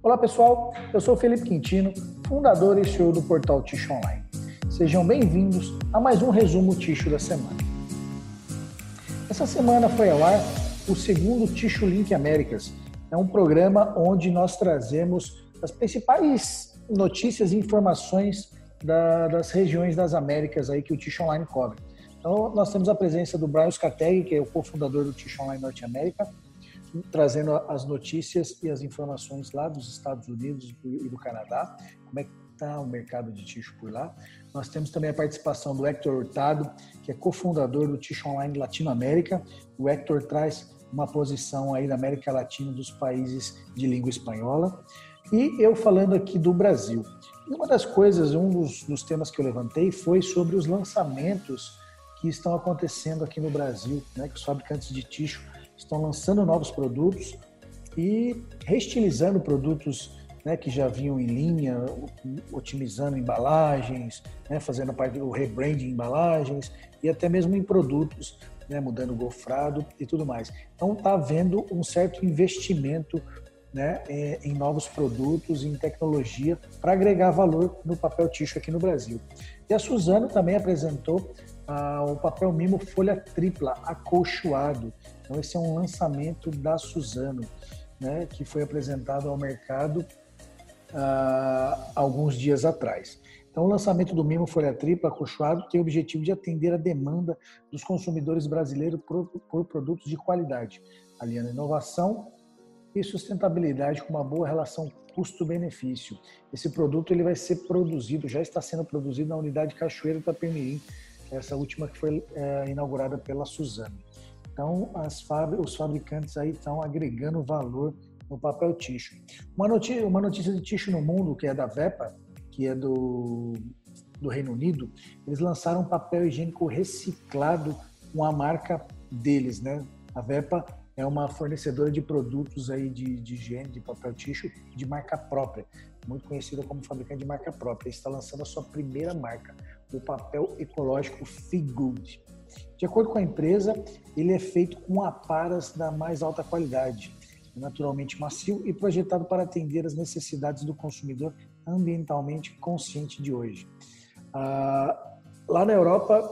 Olá pessoal, eu sou Felipe Quintino, fundador e CEO do portal Ticho Online. Sejam bem-vindos a mais um resumo Ticho da semana. Essa semana foi ao ar o segundo Ticho Link Américas. É um programa onde nós trazemos as principais notícias e informações da, das regiões das Américas aí que o Ticho Online cobre. Então, nós temos a presença do Brian Scateg, que é o cofundador do Ticho Online Norte América, trazendo as notícias e as informações lá dos Estados Unidos e do Canadá, como é que está o mercado de ticho por lá. Nós temos também a participação do Hector Hurtado, que é cofundador do Ticho Online Latinoamérica. O Hector traz uma posição aí da América Latina dos países de língua espanhola. E eu falando aqui do Brasil. uma das coisas, um dos, dos temas que eu levantei foi sobre os lançamentos que estão acontecendo aqui no Brasil, né, que os fabricantes de ticho estão lançando novos produtos e reestilizando produtos né, que já vinham em linha, otimizando embalagens, né, fazendo parte do rebranding de embalagens e até mesmo em produtos, né, mudando o gofrado e tudo mais. Então está havendo um certo investimento né, é, em novos produtos, em tecnologia, para agregar valor no papel ticho aqui no Brasil. E a Suzano também apresentou ah, o papel mimo folha tripla, acolchoado, então, esse é um lançamento da Suzano, né, que foi apresentado ao mercado uh, alguns dias atrás. Então, o lançamento do Mimo Folha Tripla Acolchoado tem o objetivo de atender a demanda dos consumidores brasileiros por, por produtos de qualidade, aliando inovação e sustentabilidade com uma boa relação custo-benefício. Esse produto ele vai ser produzido, já está sendo produzido na unidade Cachoeira Itapemirim, essa última que foi é, inaugurada pela Suzano. Então, os fabricantes aí estão agregando valor no papel ticho. Uma notícia, uma notícia de ticho no mundo, que é da VEPA, que é do, do Reino Unido, eles lançaram um papel higiênico reciclado com a marca deles, né? A VEPA é uma fornecedora de produtos aí de, de higiene, de papel ticho, de marca própria, muito conhecida como fabricante de marca própria. Está lançando a sua primeira marca, o papel ecológico Good. De acordo com a empresa, ele é feito com aparas da mais alta qualidade, naturalmente macio e projetado para atender as necessidades do consumidor ambientalmente consciente de hoje. Ah, lá na Europa,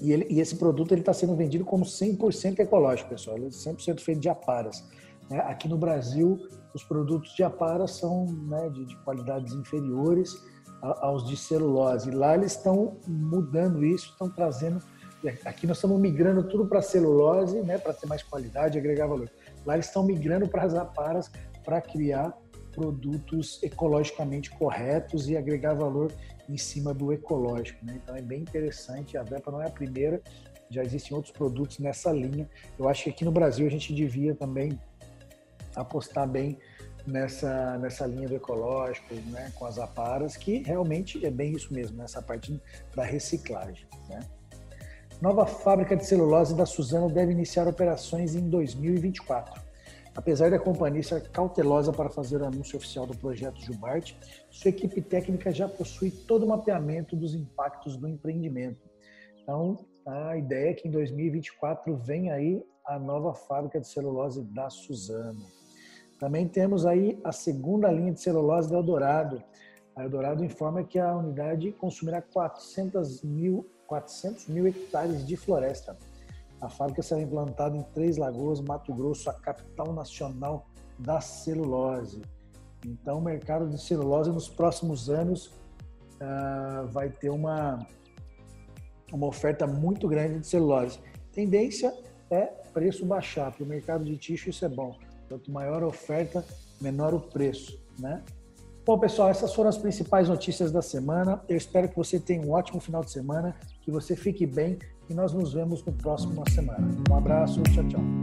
e, ele, e esse produto está sendo vendido como 100% ecológico, pessoal, ele é 100% feito de aparas. Né? Aqui no Brasil, os produtos de aparas são né, de, de qualidades inferiores aos de celulose. Lá eles estão mudando isso, estão trazendo Aqui nós estamos migrando tudo para celulose, né, para ter mais qualidade, agregar valor. Lá eles estão migrando para as aparas para criar produtos ecologicamente corretos e agregar valor em cima do ecológico. Né? Então é bem interessante. A Vepa não é a primeira, já existem outros produtos nessa linha. Eu acho que aqui no Brasil a gente devia também apostar bem nessa, nessa linha do ecológico, né, com as aparas, que realmente é bem isso mesmo, nessa parte da reciclagem. Né? Nova fábrica de celulose da Suzano deve iniciar operações em 2024. Apesar da companhia ser cautelosa para fazer o anúncio oficial do projeto Jubarte, sua equipe técnica já possui todo o mapeamento dos impactos do empreendimento. Então, a ideia é que em 2024 venha aí a nova fábrica de celulose da Suzano. Também temos aí a segunda linha de celulose da Eldorado. A Eldorado informa que a unidade consumirá 400 mil 400 mil hectares de floresta. A fábrica será implantada em Três Lagoas, Mato Grosso, a capital nacional da celulose. Então, o mercado de celulose nos próximos anos uh, vai ter uma, uma oferta muito grande de celulose. Tendência é preço baixar. Para o mercado de tixo isso é bom. Quanto maior a oferta, menor o preço, né? Bom, pessoal, essas foram as principais notícias da semana. Eu espero que você tenha um ótimo final de semana, que você fique bem e nós nos vemos no próximo semana. Um abraço, tchau, tchau.